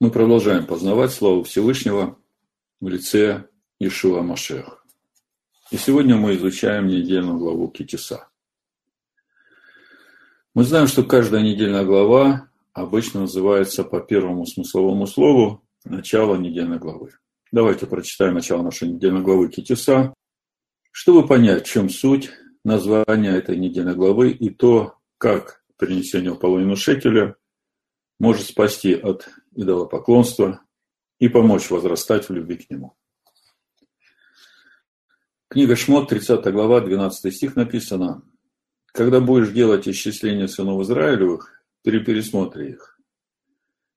Мы продолжаем познавать славу Всевышнего в лице Ишуа Машех. И сегодня мы изучаем недельную главу Китиса. Мы знаем, что каждая недельная глава обычно называется по первому смысловому слову начало недельной главы. Давайте прочитаем начало нашей недельной главы Китиса, чтобы понять, в чем суть названия этой недельной главы и то, как принесение половину шекеля может спасти от идолопоклонства и помочь возрастать в любви к нему. Книга Шмот, 30 глава, 12 стих написано «Когда будешь делать исчисление сынов Израилевых, перепересмотри их».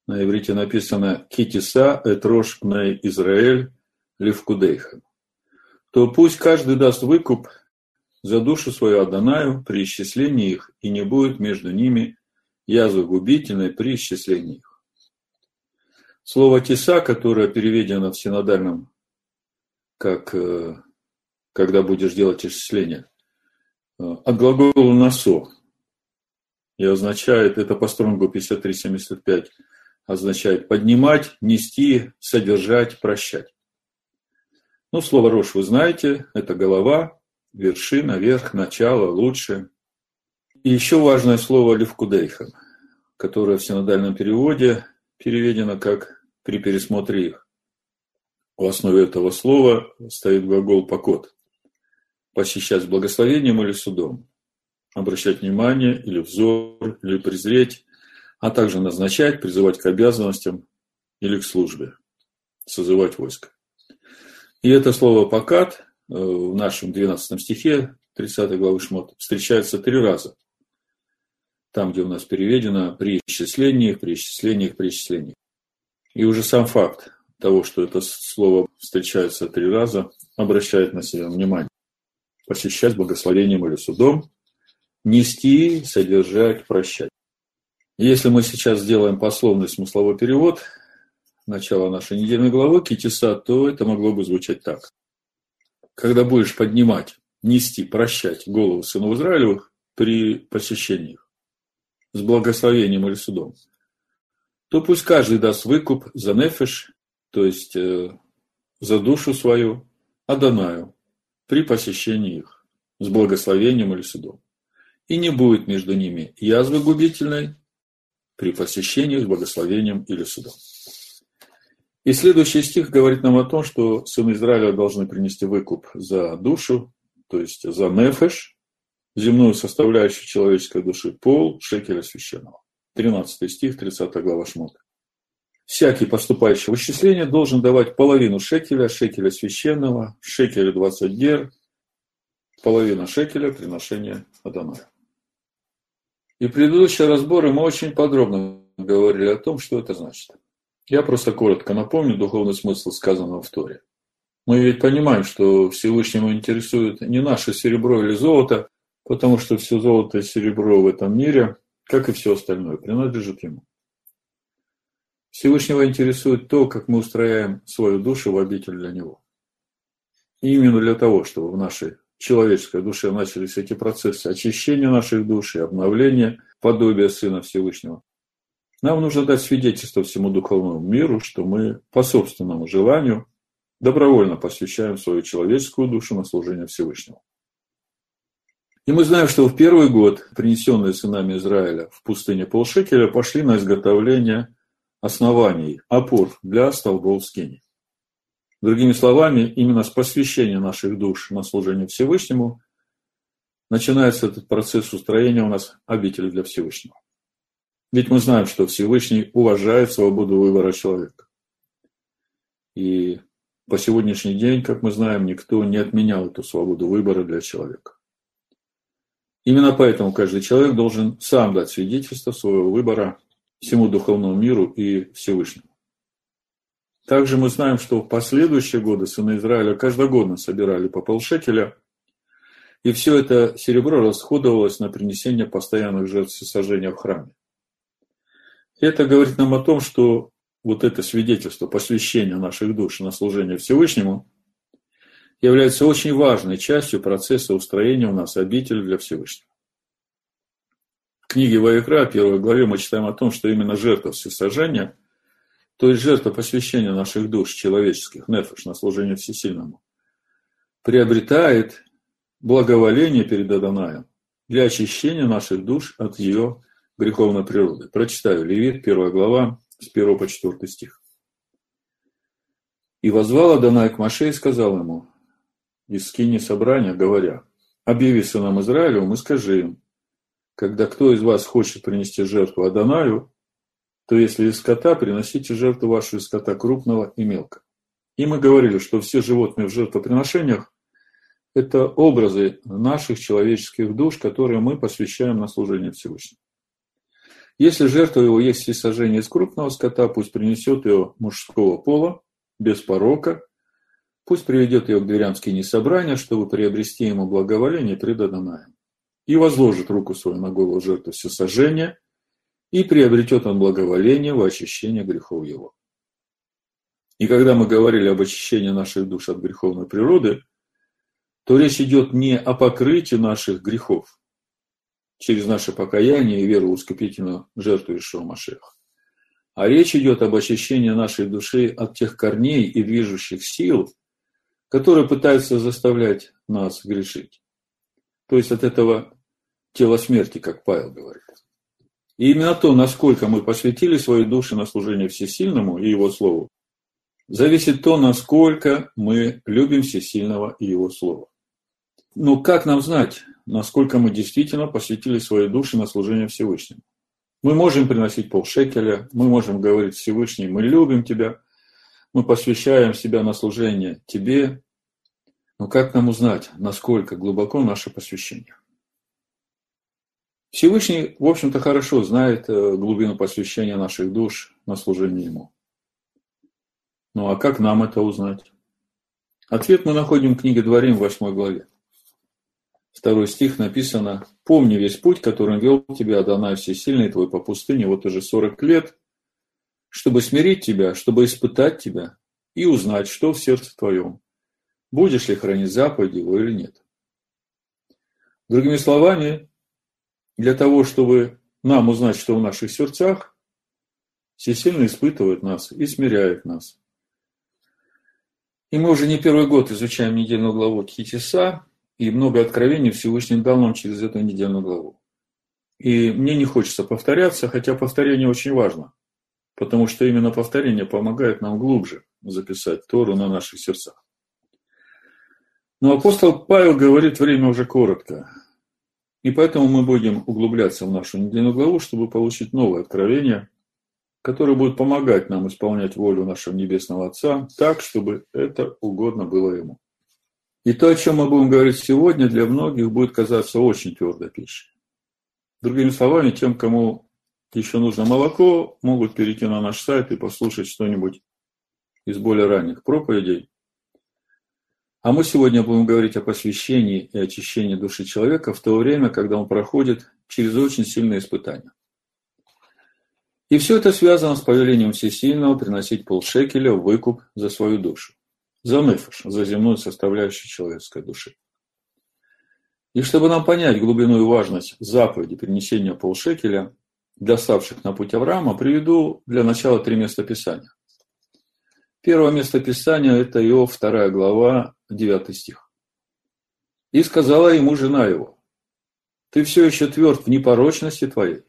На иврите написано «Китиса этрош пней Израиль левкудейха». То пусть каждый даст выкуп за душу свою Адонаю при исчислении их, и не будет между ними язвы губительной при исчислении их. Слово «теса», которое переведено в синодальном, как э, «когда будешь делать исчисление», э, от глагола «насо» и означает, это по стронгу 53-75, означает поднимать, нести, содержать, прощать. Ну, слово «рожь» вы знаете, это голова, вершина, верх, начало, лучше. И еще важное слово «левкудейха», которое в синодальном переводе переведено как «при пересмотре их». В основе этого слова стоит глагол «покот» – посещать с благословением или судом, обращать внимание или взор, или презреть, а также назначать, призывать к обязанностям или к службе, созывать войско. И это слово «покат» в нашем 12 стихе 30 главы Шмот встречается три раза. Там, где у нас переведено при исчислениях, при исчислениях, при исчислениях. И уже сам факт того, что это слово встречается три раза, обращает на себя внимание. Посещать благословением или судом, нести, содержать, прощать. Если мы сейчас сделаем пословный смысловой перевод начала нашей недельной главы Китиса, то это могло бы звучать так. Когда будешь поднимать, нести, прощать голову сынов Израилевых при посещении их с благословением или судом, то пусть каждый даст выкуп за нефиш, то есть э, за душу свою, Адонаю, при посещении их, с благословением или судом. И не будет между ними язвы губительной при посещении с благословением или судом. И следующий стих говорит нам о том, что сыны Израиля должны принести выкуп за душу, то есть за нефеш, земную составляющую человеческой души, пол шекеля священного. 13 стих, 30 глава Шмота. Всякий поступающий в исчисление должен давать половину шекеля, шекеля священного, шекеля 20 дер, половина шекеля приношения Адоная. И предыдущие разборы мы очень подробно говорили о том, что это значит. Я просто коротко напомню духовный смысл сказанного в Торе. Мы ведь понимаем, что Всевышнему интересует не наше серебро или золото, потому что все золото и серебро в этом мире как и все остальное, принадлежит ему. Всевышнего интересует то, как мы устрояем свою душу в обитель для него. И именно для того, чтобы в нашей человеческой душе начались эти процессы очищения наших душ и обновления подобия Сына Всевышнего, нам нужно дать свидетельство всему духовному миру, что мы по собственному желанию добровольно посвящаем свою человеческую душу на служение Всевышнему. И мы знаем, что в первый год принесенные сынами Израиля в пустыне полшекеля пошли на изготовление оснований, опор для столбов скини. Другими словами, именно с посвящения наших душ на служение Всевышнему начинается этот процесс устроения у нас обители для Всевышнего. Ведь мы знаем, что Всевышний уважает свободу выбора человека. И по сегодняшний день, как мы знаем, никто не отменял эту свободу выбора для человека. Именно поэтому каждый человек должен сам дать свидетельство своего выбора всему духовному миру и Всевышнему. Также мы знаем, что в последующие годы сыны Израиля каждогодно собирали по полшекеля, и все это серебро расходовалось на принесение постоянных жертв сожжения в храме. Это говорит нам о том, что вот это свидетельство посвящения наших душ на служение Всевышнему является очень важной частью процесса устроения у нас обители для Всевышнего. В книге Ваикра, первой главе, мы читаем о том, что именно жертва всесожжения, то есть жертва посвящения наших душ человеческих, нефеш, на служение Всесильному, приобретает благоволение перед Адонаем для очищения наших душ от ее греховной природы. Прочитаю Левит, первая глава, с 1 по 4 стих. «И возвал Адонай к Маше и сказал ему, из скини собрания, говоря, объяви сынам Израилю, и скажи им, когда кто из вас хочет принести жертву Адонаю, то если из скота, приносите жертву вашу из скота крупного и мелкого. И мы говорили, что все животные в жертвоприношениях – это образы наших человеческих душ, которые мы посвящаем на служение Всевышнему. Если жертва его есть всесожжение из крупного скота, пусть принесет ее мужского пола, без порока, пусть приведет ее к дверям скини собрания, чтобы приобрести ему благоволение пред Адонаем. И возложит руку свою на голову жертвы всесожжения, и приобретет он благоволение в очищение грехов его. И когда мы говорили об очищении наших душ от греховной природы, то речь идет не о покрытии наших грехов, через наше покаяние и веру в искупительную жертву Ишуа Машеха. А речь идет об очищении нашей души от тех корней и движущих сил, которые пытаются заставлять нас грешить. То есть от этого тела смерти, как Павел говорит. И именно то, насколько мы посвятили свои души на служение Всесильному и Его Слову, зависит то, насколько мы любим Всесильного и Его Слово. Но как нам знать, насколько мы действительно посвятили свои души на служение Всевышнему. Мы можем приносить полшекеля, мы можем говорить Всевышний, мы любим Тебя, мы посвящаем себя на служение Тебе. Но как нам узнать, насколько глубоко наше посвящение? Всевышний, в общем-то, хорошо знает э, глубину посвящения наших душ на служение Ему. Ну а как нам это узнать? Ответ мы находим в книге Дворим в 8 главе второй стих написано, «Помни весь путь, которым вел тебя Адонай Всесильный твой по пустыне вот уже сорок лет, чтобы смирить тебя, чтобы испытать тебя и узнать, что в сердце твоем, будешь ли хранить заповеди его или нет». Другими словами, для того, чтобы нам узнать, что в наших сердцах, Всесильный испытывает нас и смиряет нас. И мы уже не первый год изучаем недельную главу Китиса, и много откровений Всевышний дал нам через эту недельную главу. И мне не хочется повторяться, хотя повторение очень важно, потому что именно повторение помогает нам глубже записать Тору на наших сердцах. Но апостол Павел говорит, время уже коротко. И поэтому мы будем углубляться в нашу недельную главу, чтобы получить новое откровение, которое будет помогать нам исполнять волю нашего Небесного Отца так, чтобы это угодно было Ему. И то, о чем мы будем говорить сегодня, для многих будет казаться очень твердой пищей. Другими словами, тем, кому еще нужно молоко, могут перейти на наш сайт и послушать что-нибудь из более ранних проповедей. А мы сегодня будем говорить о посвящении и очищении души человека в то время, когда он проходит через очень сильные испытания. И все это связано с повелением Всесильного приносить полшекеля в выкуп за свою душу за нефиш, за земную составляющую человеческой души. И чтобы нам понять глубину и важность заповеди принесения полшекеля для ставших на путь Авраама, приведу для начала три места Писания. Первое место Писания – это Иов, вторая глава, 9 стих. «И сказала ему жена его, ты все еще тверд в непорочности твоей,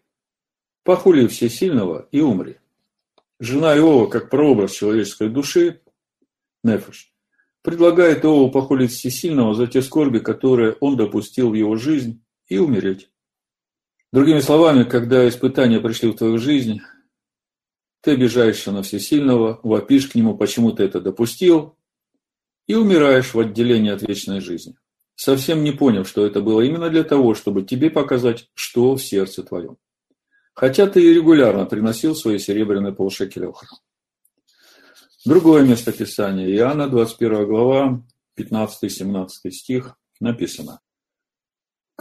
похули всесильного и умри». Жена Иова, как прообраз человеческой души, Нефеш, предлагает Иову похулить всесильного за те скорби, которые он допустил в его жизнь, и умереть. Другими словами, когда испытания пришли в твою жизнь, ты обижаешься на всесильного, вопишь к нему, почему ты это допустил, и умираешь в отделении от вечной жизни, совсем не поняв, что это было именно для того, чтобы тебе показать, что в сердце твоем. Хотя ты и регулярно приносил свои серебряные полшекеля в. Другое место Писания, Иоанна, 21 глава, 15-17 стих, написано.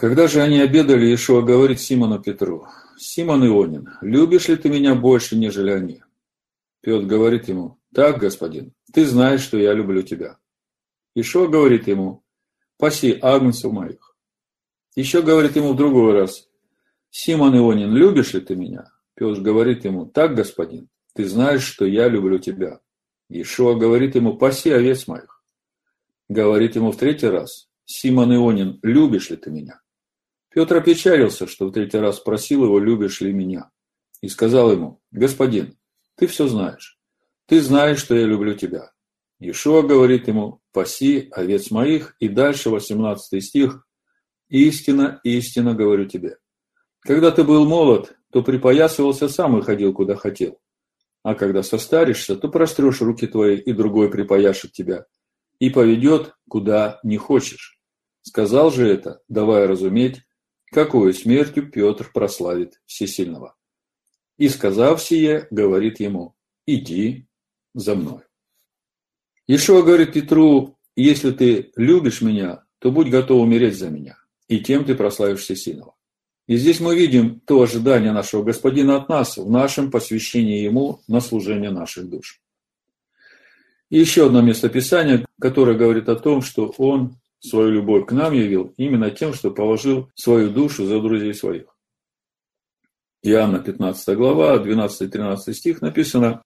Когда же они обедали, Иешуа говорит Симону Петру, «Симон Ионин, любишь ли ты меня больше, нежели они?» Петр говорит ему, «Так, господин, ты знаешь, что я люблю тебя». Ишуа говорит ему, «Паси агнцев моих». Еще говорит ему в другой раз, «Симон Ионин, любишь ли ты меня?» Петр говорит ему, «Так, господин, ты знаешь, что я люблю тебя. Ишуа говорит ему, паси овец моих. Говорит ему в третий раз, Симон Ионин, любишь ли ты меня? Петр опечалился, что в третий раз спросил его, любишь ли меня. И сказал ему, господин, ты все знаешь. Ты знаешь, что я люблю тебя. Ишуа говорит ему, паси овец моих. И дальше 18 стих. Истина, истина говорю тебе. Когда ты был молод, то припоясывался сам и ходил, куда хотел. А когда состаришься, то прострешь руки твои, и другой припояшет тебя, и поведет, куда не хочешь. Сказал же это, давая разуметь, какую смертью Петр прославит Всесильного. И, сказав сие, говорит ему, иди за мной. Ишуа говорит Петру, если ты любишь меня, то будь готов умереть за меня, и тем ты прославишь Всесильного. И здесь мы видим то ожидание нашего Господина от нас в нашем посвящении Ему на служение наших душ. И еще одно местописание, которое говорит о том, что Он свою любовь к нам явил именно тем, что положил свою душу за друзей своих. Иоанна 15 глава, 12-13 стих написано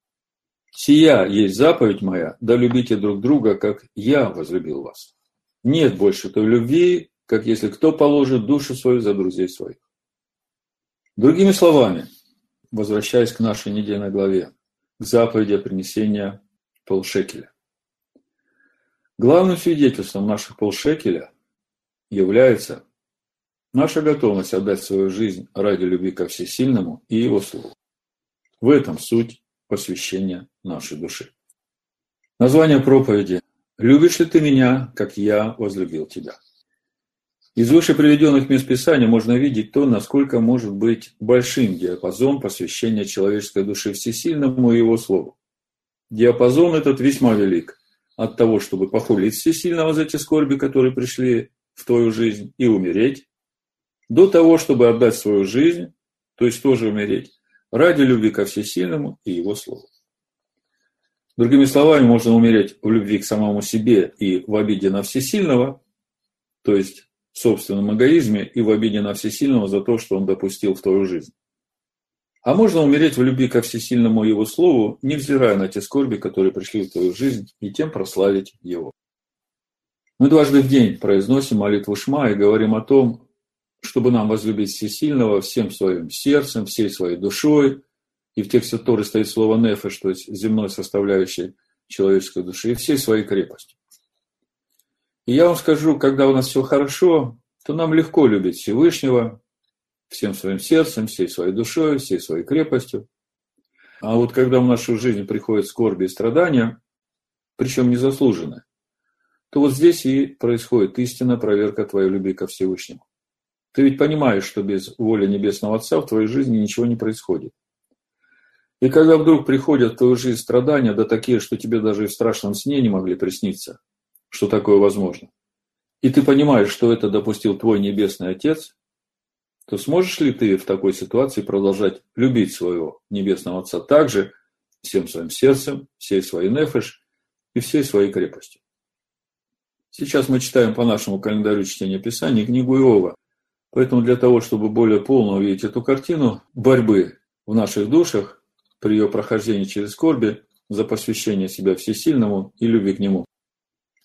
«Сия есть заповедь моя, да любите друг друга, как я возлюбил вас. Нет больше той любви, как если кто положит душу свою за друзей своих». Другими словами, возвращаясь к нашей недельной главе, к заповеди принесения полшекеля. Главным свидетельством наших полшекеля является наша готовность отдать свою жизнь ради любви ко Всесильному и Его Слову. В этом суть посвящения нашей души. Название проповеди «Любишь ли ты меня, как я возлюбил тебя?» Из выше приведенных мест Писания можно видеть то, насколько может быть большим диапазон посвящения человеческой души Всесильному и Его Слову. Диапазон этот весьма велик. От того, чтобы похулить Всесильного за те скорби, которые пришли в твою жизнь, и умереть, до того, чтобы отдать свою жизнь, то есть тоже умереть, ради любви ко Всесильному и Его Слову. Другими словами, можно умереть в любви к самому себе и в обиде на Всесильного, то есть в собственном эгоизме и в обиде на Всесильного за то, что он допустил в твою жизнь. А можно умереть в любви ко Всесильному Его Слову, невзирая на те скорби, которые пришли в твою жизнь, и тем прославить Его. Мы дважды в день произносим молитву Шма и говорим о том, чтобы нам возлюбить Всесильного всем своим сердцем, всей своей душой. И в тексте Торы стоит слово «нефеш», то есть земной составляющей человеческой души, и всей своей крепостью. И я вам скажу, когда у нас все хорошо, то нам легко любить Всевышнего всем своим сердцем, всей своей душой, всей своей крепостью. А вот когда в нашу жизнь приходят скорби и страдания, причем незаслуженные, то вот здесь и происходит истинная проверка твоей любви ко Всевышнему. Ты ведь понимаешь, что без воли Небесного Отца в твоей жизни ничего не происходит. И когда вдруг приходят в твою жизнь страдания, да такие, что тебе даже и в страшном сне не могли присниться, что такое возможно, и ты понимаешь, что это допустил твой Небесный Отец, то сможешь ли ты в такой ситуации продолжать любить своего Небесного Отца так же, всем своим сердцем, всей своей нефеш и всей своей крепостью? Сейчас мы читаем по нашему календарю чтения Писания книгу Иова. Поэтому для того, чтобы более полно увидеть эту картину борьбы в наших душах при ее прохождении через скорби за посвящение себя всесильному и любви к нему,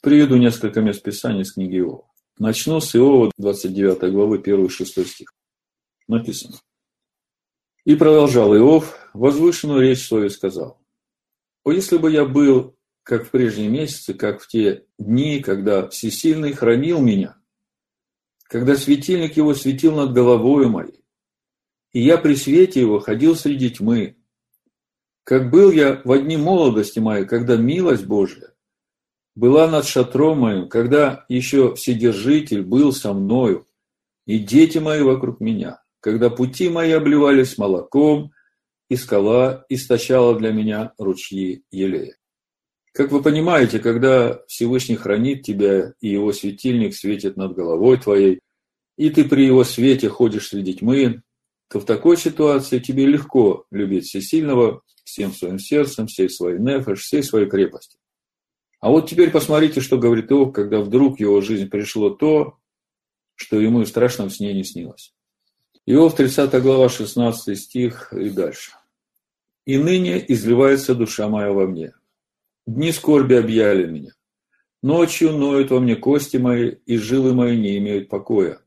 Приведу несколько мест Писания из книги Иова. Начну с Иова 29 главы 1-6 стих. Написано. И продолжал Иов, возвышенную речь свою сказал. О, если бы я был, как в прежние месяцы, как в те дни, когда Всесильный хранил меня, когда светильник его светил над головою моей, и я при свете его ходил среди тьмы, как был я в одни молодости моей, когда милость Божья была над шатром моим, когда еще Вседержитель был со мною, и дети мои вокруг меня, когда пути мои обливались молоком, и скала источала для меня ручьи елея. Как вы понимаете, когда Всевышний хранит тебя, и его светильник светит над головой твоей, и ты при его свете ходишь среди тьмы, то в такой ситуации тебе легко любить Всесильного всем своим сердцем, всей своей нефеш, всей своей крепостью. А вот теперь посмотрите, что говорит Иов, когда вдруг в его жизнь пришло то, что ему и в страшном сне не снилось. Иов, 30 глава, 16 стих и дальше. И ныне изливается душа моя во мне. Дни скорби объяли меня. Ночью ноют во мне кости мои, и жилы мои не имеют покоя.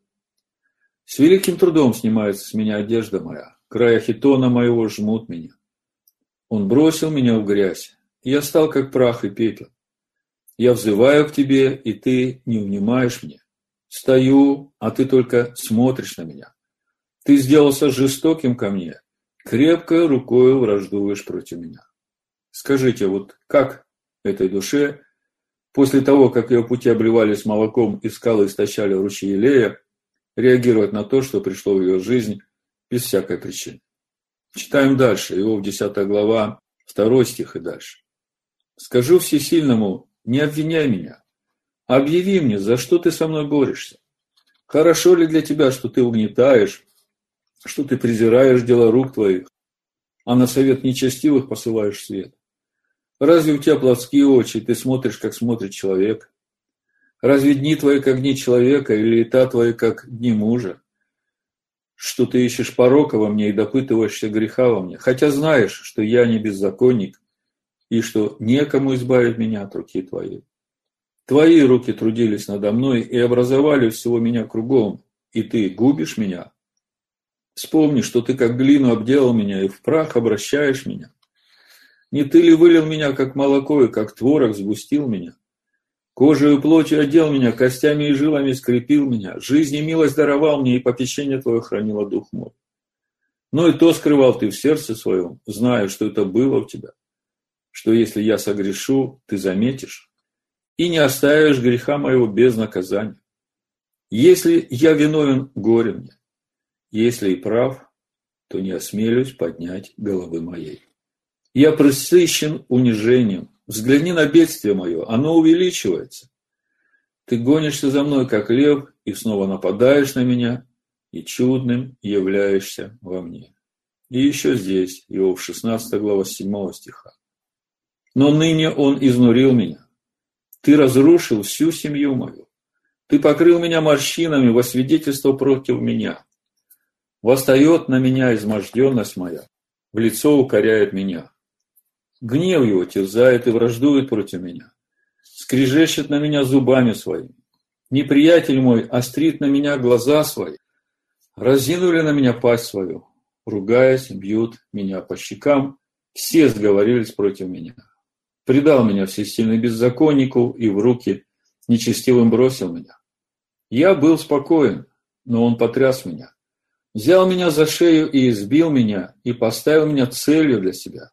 С великим трудом снимается с меня одежда моя, края хитона моего жмут меня. Он бросил меня в грязь, и я стал как прах и пепел. Я взываю к тебе, и ты не внимаешь мне. Стою, а ты только смотришь на меня. Ты сделался жестоким ко мне, крепкой рукой враждуешь против меня. Скажите, вот как этой душе, после того, как ее пути обливались молоком и скалы истощали ручьи Елея, реагировать на то, что пришло в ее жизнь без всякой причины? Читаем дальше, Иов 10 глава, 2 стих и дальше. «Скажу всесильному, не обвиняй меня, объяви мне, за что ты со мной борешься. Хорошо ли для тебя, что ты угнетаешь, что ты презираешь дела рук твоих, а на совет нечестивых посылаешь свет? Разве у тебя плотские очи, ты смотришь, как смотрит человек? Разве дни твои, как дни человека, или лета твои, как дни мужа? Что ты ищешь порока во мне и допытываешься греха во мне, хотя знаешь, что я не беззаконник, и что некому избавить меня от руки твоей. Твои руки трудились надо мной и образовали всего меня кругом, и ты губишь меня. Вспомни, что ты как глину обделал меня и в прах обращаешь меня. Не ты ли вылил меня, как молоко, и как творог сгустил меня? Кожей и плотью одел меня, костями и жилами скрепил меня. Жизнь и милость даровал мне, и попечение твое хранило дух мой. Но и то скрывал ты в сердце своем, зная, что это было у тебя. Что если я согрешу, ты заметишь, и не оставишь греха моего без наказания. Если я виновен, горе мне. Если и прав, то не осмелюсь поднять головы моей. Я пресыщен унижением. Взгляни на бедствие мое, оно увеличивается. Ты гонишься за мной, как лев, и снова нападаешь на меня, и чудным являешься во мне. И еще здесь, Иов 16 глава 7 стиха. Но ныне он изнурил меня. Ты разрушил всю семью мою. Ты покрыл меня морщинами во свидетельство против меня. Восстает на меня изможденность моя, в лицо укоряет меня. Гнев его терзает и враждует против меня. Скрежещет на меня зубами своими. Неприятель мой острит на меня глаза свои. Разинули на меня пасть свою. Ругаясь, бьют меня по щекам. Все сговорились против меня. Предал меня всесильный беззаконнику и в руки нечестивым бросил меня. Я был спокоен, но он потряс меня. Взял меня за шею и избил меня, и поставил меня целью для себя.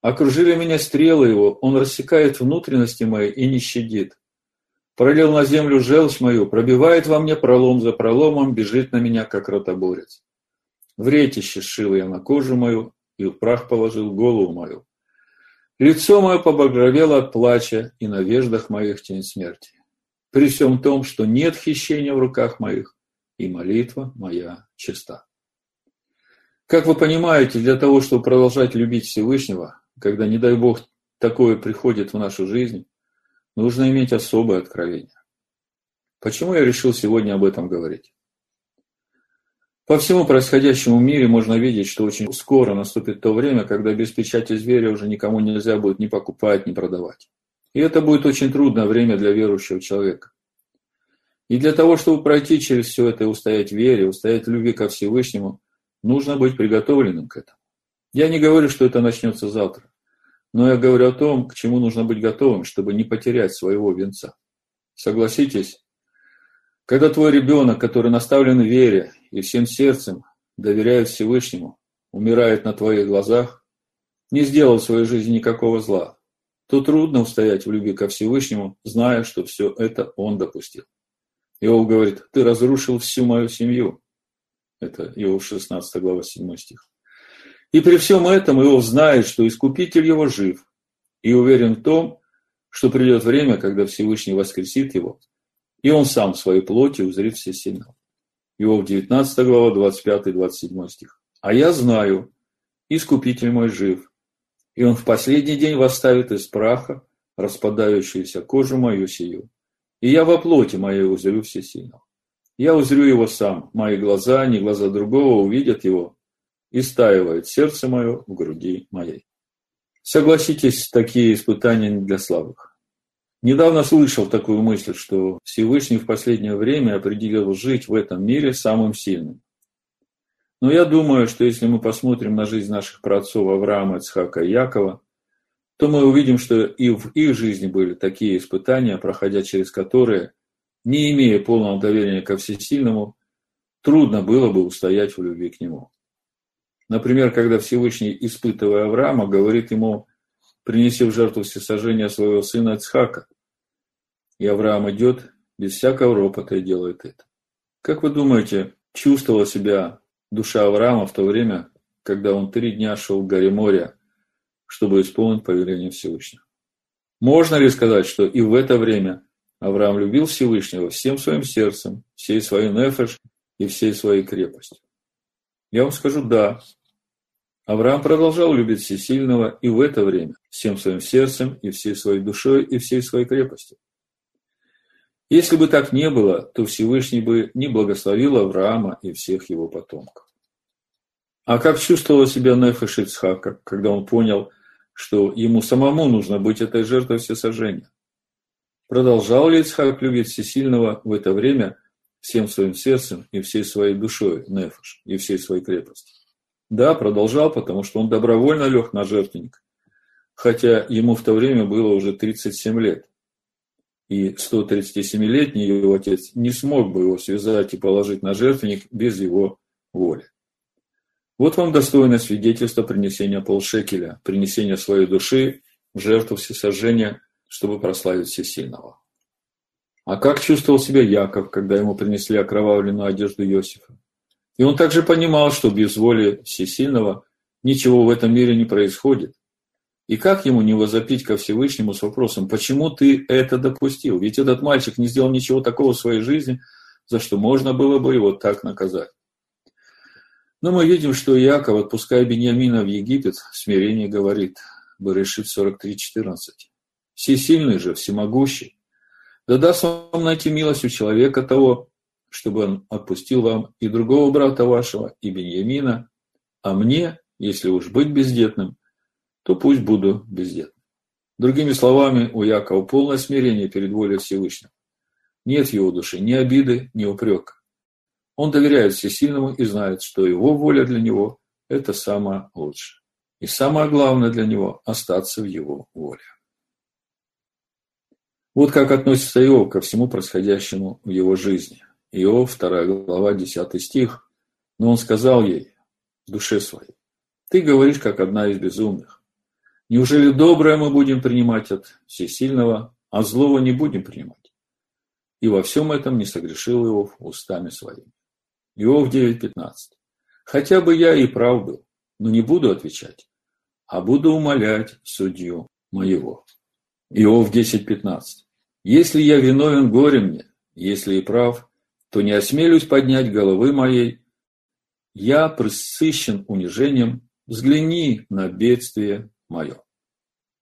Окружили меня стрелы его, он рассекает внутренности мои и не щадит. Пролил на землю желчь мою, пробивает во мне пролом за проломом, бежит на меня, как ротоборец. В ретище сшил я на кожу мою и в прах положил голову мою. Лицо мое побагровело от плача, и на веждах моих тень смерти. При всем том, что нет хищения в руках моих, и молитва моя чиста. Как вы понимаете, для того, чтобы продолжать любить Всевышнего, когда, не дай Бог, такое приходит в нашу жизнь, нужно иметь особое откровение. Почему я решил сегодня об этом говорить? По всему происходящему в мире можно видеть, что очень скоро наступит то время, когда без печати зверя уже никому нельзя будет ни покупать, ни продавать. И это будет очень трудное время для верующего человека. И для того, чтобы пройти через все это и устоять в вере, устоять в любви ко Всевышнему, нужно быть приготовленным к этому. Я не говорю, что это начнется завтра, но я говорю о том, к чему нужно быть готовым, чтобы не потерять своего венца. Согласитесь, когда твой ребенок, который наставлен в вере и всем сердцем доверяет Всевышнему, умирает на твоих глазах, не сделал в своей жизни никакого зла, то трудно устоять в любви ко Всевышнему, зная, что все это он допустил. Иов говорит, ты разрушил всю мою семью. Это Иов 16 глава 7 стих. И при всем этом Иов знает, что Искупитель его жив, и уверен в том, что придет время, когда Всевышний воскресит его, и он сам в своей плоти узрит все всесильного. Иов 19 глава, 25-27 стих. «А я знаю, Искупитель мой жив, и он в последний день восставит из праха распадающуюся кожу мою сию, и я во плоти моей узрю всесильного. Я узрю его сам, мои глаза, не глаза другого увидят его, и стаивает сердце мое в груди моей. Согласитесь, такие испытания не для слабых. Недавно слышал такую мысль, что Всевышний в последнее время определил жить в этом мире самым сильным. Но я думаю, что если мы посмотрим на жизнь наших праотцов Авраама, Ицхака и Якова, то мы увидим, что и в их жизни были такие испытания, проходя через которые, не имея полного доверия ко Всесильному, трудно было бы устоять в любви к Нему. Например, когда Всевышний, испытывая Авраама, говорит ему, принеси в жертву всесожжения своего сына Ицхака. И Авраам идет без всякого ропота и делает это. Как вы думаете, чувствовала себя душа Авраама в то время, когда он три дня шел в горе моря, чтобы исполнить повеление Всевышнего? Можно ли сказать, что и в это время Авраам любил Всевышнего всем своим сердцем, всей своей нефеш и всей своей крепостью? Я вам скажу «да». Авраам продолжал любить Всесильного и в это время, всем своим сердцем и всей своей душой и всей своей крепостью. Если бы так не было, то Всевышний бы не благословил Авраама и всех его потомков. А как чувствовала себя Нефеш Ицхака, когда он понял, что ему самому нужно быть этой жертвой всесожжения? Продолжал ли Ицхак любить Всесильного в это время всем своим сердцем и всей своей душой, Нефеш, и всей своей крепостью? Да, продолжал, потому что он добровольно лег на жертвенник, хотя ему в то время было уже 37 лет и 137-летний его отец не смог бы его связать и положить на жертвенник без его воли. Вот вам достойное свидетельство принесения полшекеля, принесения своей души в жертву всесожжения, чтобы прославить Всесильного. А как чувствовал себя Яков, когда ему принесли окровавленную одежду Иосифа? И он также понимал, что без воли Всесильного ничего в этом мире не происходит, и как ему не возопить ко Всевышнему с вопросом, почему ты это допустил? Ведь этот мальчик не сделал ничего такого в своей жизни, за что можно было бы его так наказать. Но мы видим, что Иаков, отпуская Бениамина в Египет, в смирении говорит, Берешит 43.14. Всесильный же, всемогущий, да даст вам найти милость у человека того, чтобы он отпустил вам и другого брата вашего, и Беньямина, а мне, если уж быть бездетным, то пусть буду бездетным. Другими словами, у Якова полное смирение перед волей Всевышнего. Нет в его душе ни обиды, ни упрека. Он доверяет Всесильному и знает, что его воля для него – это самое лучшее. И самое главное для него – остаться в его воле. Вот как относится Иов ко всему происходящему в его жизни. Иов, 2 глава, 10 стих. Но он сказал ей, в душе своей, «Ты говоришь, как одна из безумных. Неужели доброе мы будем принимать от всесильного, а злого не будем принимать? И во всем этом не согрешил Иов устами своими. Иов 9.15. Хотя бы я и прав был, но не буду отвечать, а буду умолять судью моего. Иов 10.15. Если я виновен, горе мне, если и прав, то не осмелюсь поднять головы моей. Я присыщен унижением, взгляни на бедствие мое.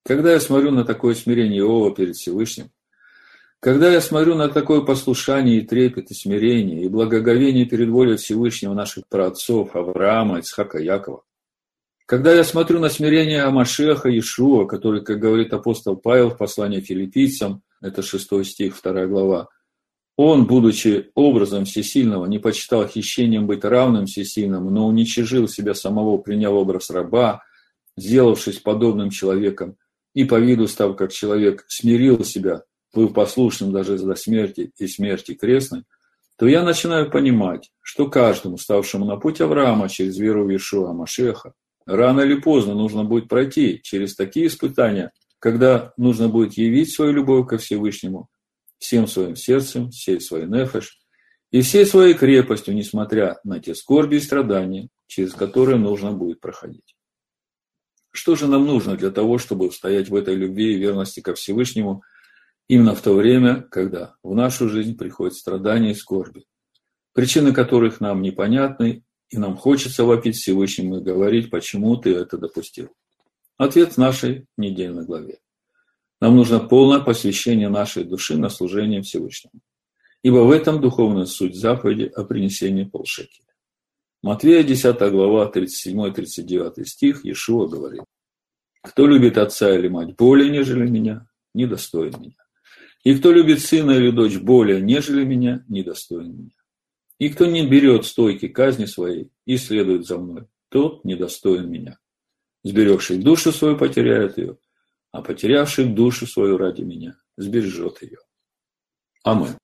Когда я смотрю на такое смирение Иова перед Всевышним, когда я смотрю на такое послушание и трепет, и смирение, и благоговение перед волей Всевышнего наших праотцов Авраама, Ицхака, Якова, когда я смотрю на смирение Амашеха Иешуа, который, как говорит апостол Павел в послании филиппийцам, это 6 стих, 2 глава, он, будучи образом всесильного, не почитал хищением быть равным всесильному, но уничижил себя самого, приняв образ раба, сделавшись подобным человеком, и по виду став как человек, смирил себя, был послушным даже до смерти и смерти крестной, то я начинаю понимать, что каждому, ставшему на путь Авраама через веру в Иешуа Машеха, рано или поздно нужно будет пройти через такие испытания, когда нужно будет явить свою любовь ко Всевышнему всем своим сердцем, всей своей нефеш и всей своей крепостью, несмотря на те скорби и страдания, через которые нужно будет проходить. Что же нам нужно для того, чтобы устоять в этой любви и верности ко Всевышнему именно в то время, когда в нашу жизнь приходят страдания и скорби, причины которых нам непонятны, и нам хочется вопить Всевышнему и говорить, почему ты это допустил? Ответ в нашей недельной главе. Нам нужно полное посвящение нашей души на служение Всевышнему. Ибо в этом духовная суть заповеди о принесении полшекеля. Матвея 10 глава 37-39 стих Иешуа говорит. Кто любит отца или мать более, нежели меня, недостоин меня. И кто любит сына или дочь более, нежели меня, недостоин меня. И кто не берет стойки казни своей и следует за мной, тот недостоин меня. Сберегший душу свою потеряет ее, а потерявший душу свою ради меня сбережет ее. Аминь.